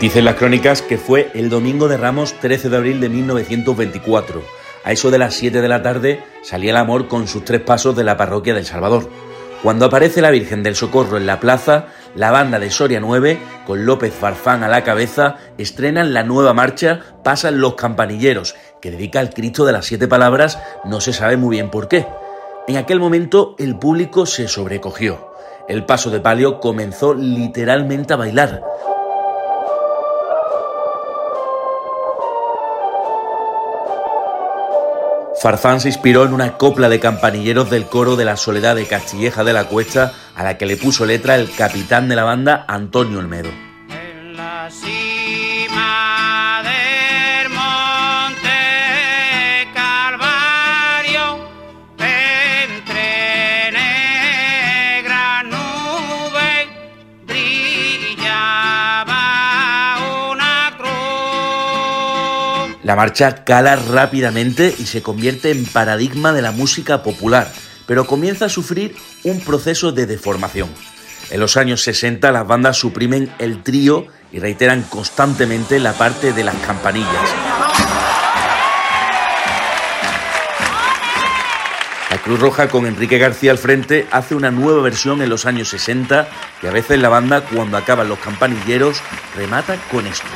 Dicen las crónicas que fue el domingo de Ramos 13 de abril de 1924. A eso de las 7 de la tarde salía el amor con sus tres pasos de la parroquia del Salvador. Cuando aparece la Virgen del Socorro en la plaza, la banda de Soria 9, con López Farfán a la cabeza, estrenan la nueva marcha Pasan los campanilleros, que dedica al Cristo de las siete palabras, no se sabe muy bien por qué. En aquel momento el público se sobrecogió. El paso de palio comenzó literalmente a bailar. Farfán se inspiró en una copla de campanilleros del coro de la Soledad de Castilleja de la Cuesta, a la que le puso letra el capitán de la banda Antonio Olmedo. Marcha cala rápidamente y se convierte en paradigma de la música popular, pero comienza a sufrir un proceso de deformación. En los años 60 las bandas suprimen el trío y reiteran constantemente la parte de las campanillas. La Cruz Roja con Enrique García al frente hace una nueva versión en los años 60 y a veces la banda cuando acaban los campanilleros remata con esto.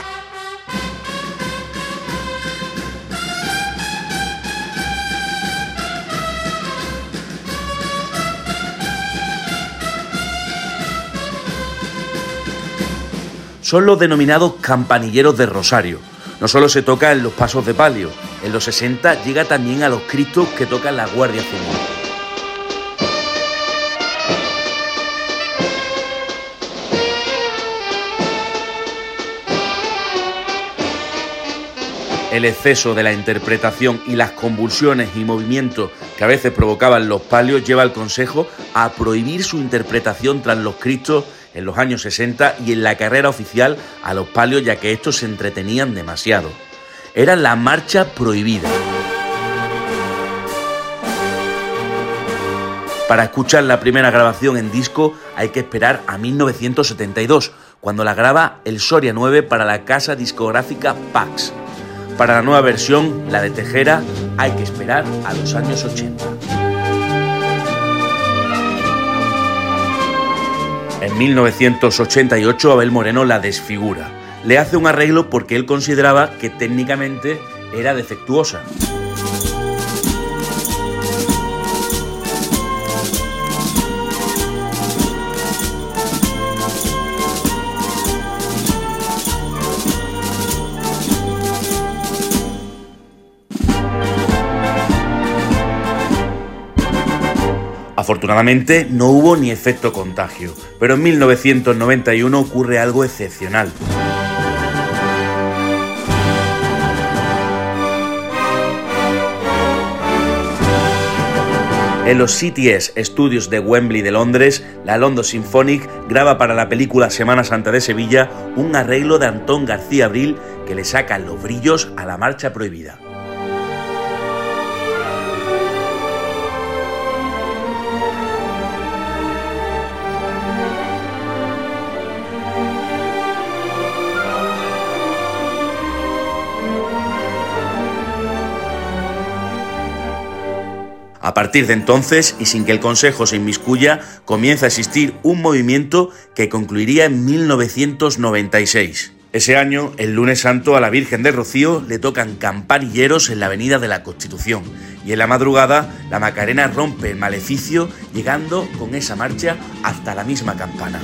Son los denominados campanilleros de Rosario. No solo se toca en los pasos de palio, en los 60 llega también a los cristos que tocan la Guardia Civil. El exceso de la interpretación y las convulsiones y movimientos que a veces provocaban los palios lleva al Consejo a prohibir su interpretación tras los cristos en los años 60 y en la carrera oficial a los palios ya que estos se entretenían demasiado. Era la marcha prohibida. Para escuchar la primera grabación en disco hay que esperar a 1972, cuando la graba el Soria 9 para la casa discográfica Pax. Para la nueva versión, la de Tejera, hay que esperar a los años 80. En 1988 Abel Moreno la desfigura. Le hace un arreglo porque él consideraba que técnicamente era defectuosa. Afortunadamente no hubo ni efecto contagio, pero en 1991 ocurre algo excepcional. En los CTS Studios de Wembley de Londres, la London Symphonic graba para la película Semana Santa de Sevilla un arreglo de Antón García Abril que le saca los brillos a la marcha prohibida. A partir de entonces, y sin que el Consejo se inmiscuya, comienza a existir un movimiento que concluiría en 1996. Ese año, el lunes santo, a la Virgen de Rocío le tocan campanilleros en la Avenida de la Constitución y en la madrugada la Macarena rompe el maleficio llegando con esa marcha hasta la misma campana.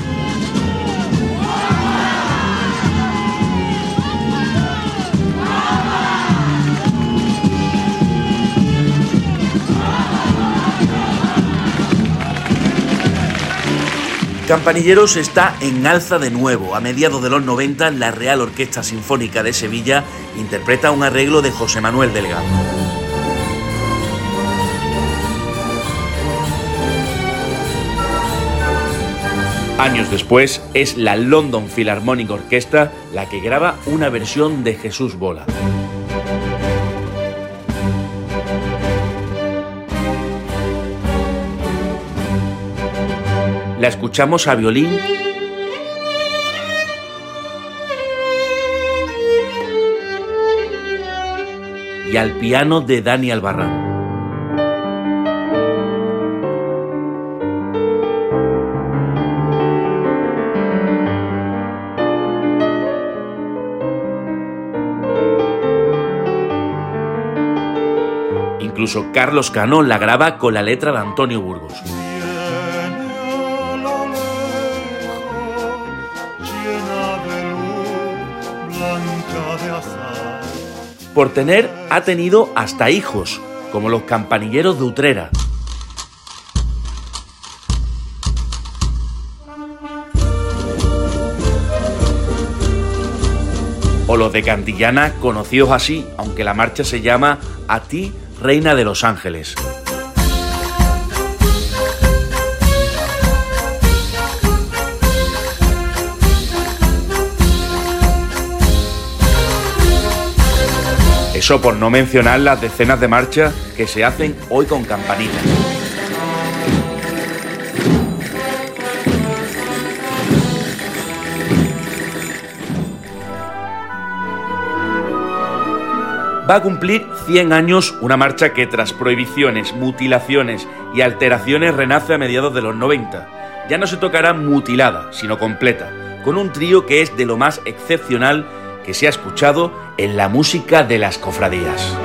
Campanilleros está en alza de nuevo. A mediados de los 90, la Real Orquesta Sinfónica de Sevilla interpreta un arreglo de José Manuel Delgado. Años después, es la London Philharmonic Orchestra la que graba una versión de Jesús Bola. escuchamos a violín y al piano de Dani Albarrán. Incluso Carlos Canón la graba con la letra de Antonio Burgos. Por tener ha tenido hasta hijos, como los campanilleros de Utrera. O los de Cantillana, conocidos así, aunque la marcha se llama A ti, Reina de los Ángeles. Por no mencionar las decenas de marchas que se hacen hoy con campanitas. Va a cumplir 100 años una marcha que tras prohibiciones, mutilaciones y alteraciones renace a mediados de los 90. Ya no se tocará mutilada, sino completa, con un trío que es de lo más excepcional que se ha escuchado en la música de las cofradías.